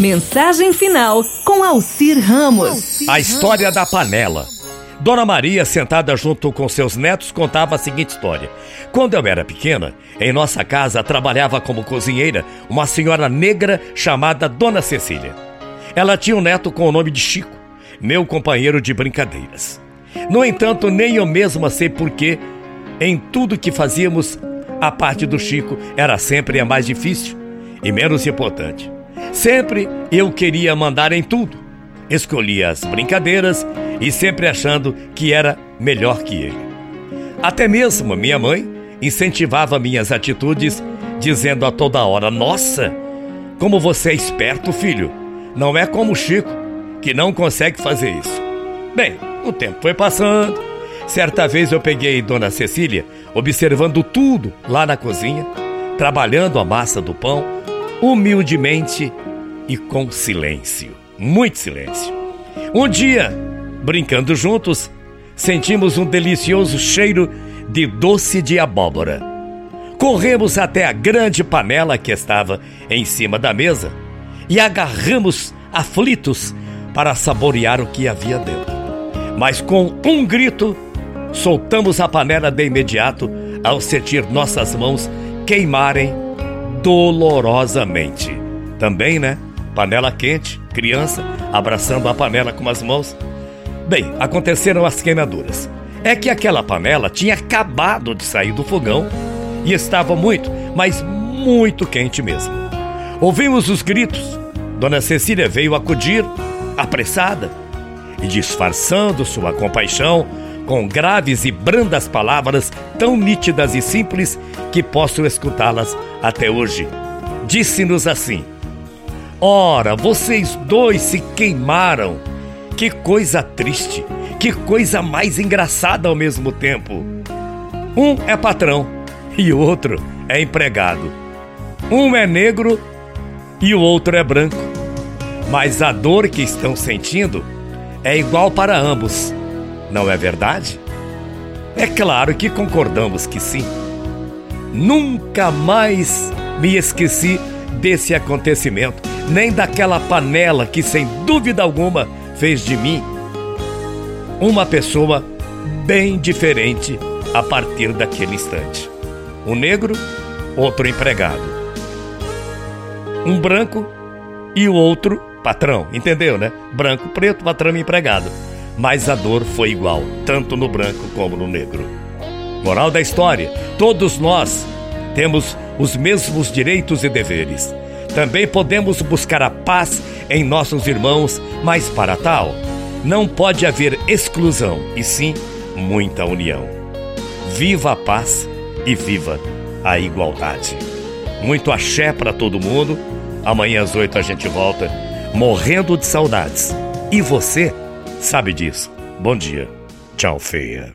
Mensagem final com Alcir Ramos. A história da panela. Dona Maria, sentada junto com seus netos, contava a seguinte história. Quando eu era pequena, em nossa casa trabalhava como cozinheira uma senhora negra chamada Dona Cecília. Ela tinha um neto com o nome de Chico, meu companheiro de brincadeiras. No entanto, nem eu mesma sei porquê, em tudo que fazíamos, a parte do Chico era sempre a mais difícil e menos importante. Sempre eu queria mandar em tudo. Escolhia as brincadeiras e sempre achando que era melhor que ele. Até mesmo minha mãe incentivava minhas atitudes, dizendo a toda hora: Nossa, como você é esperto, filho. Não é como o Chico, que não consegue fazer isso. Bem, o tempo foi passando. Certa vez eu peguei Dona Cecília observando tudo lá na cozinha, trabalhando a massa do pão, humildemente e com silêncio, muito silêncio. Um dia, brincando juntos, sentimos um delicioso cheiro de doce de abóbora. Corremos até a grande panela que estava em cima da mesa e agarramos aflitos para saborear o que havia dentro. Mas com um grito, soltamos a panela de imediato ao sentir nossas mãos queimarem dolorosamente. Também, né? panela quente, criança abraçando a panela com as mãos. Bem, aconteceram as queimaduras. É que aquela panela tinha acabado de sair do fogão e estava muito, mas muito quente mesmo. Ouvimos os gritos. Dona Cecília veio acudir, apressada, e disfarçando sua compaixão com graves e brandas palavras tão nítidas e simples que posso escutá-las até hoje. Disse-nos assim: Ora, vocês dois se queimaram. Que coisa triste, que coisa mais engraçada ao mesmo tempo. Um é patrão e o outro é empregado. Um é negro e o outro é branco. Mas a dor que estão sentindo é igual para ambos, não é verdade? É claro que concordamos que sim. Nunca mais me esqueci desse acontecimento nem daquela panela que, sem dúvida alguma, fez de mim uma pessoa bem diferente a partir daquele instante. Um negro, outro empregado. Um branco e o outro patrão, entendeu, né? Branco, preto, patrão e empregado. Mas a dor foi igual, tanto no branco como no negro. Moral da história: todos nós temos os mesmos direitos e deveres. Também podemos buscar a paz em nossos irmãos, mas para tal, não pode haver exclusão, e sim muita união. Viva a paz e viva a igualdade. Muito axé para todo mundo. Amanhã às oito a gente volta, morrendo de saudades. E você sabe disso. Bom dia. Tchau, feia.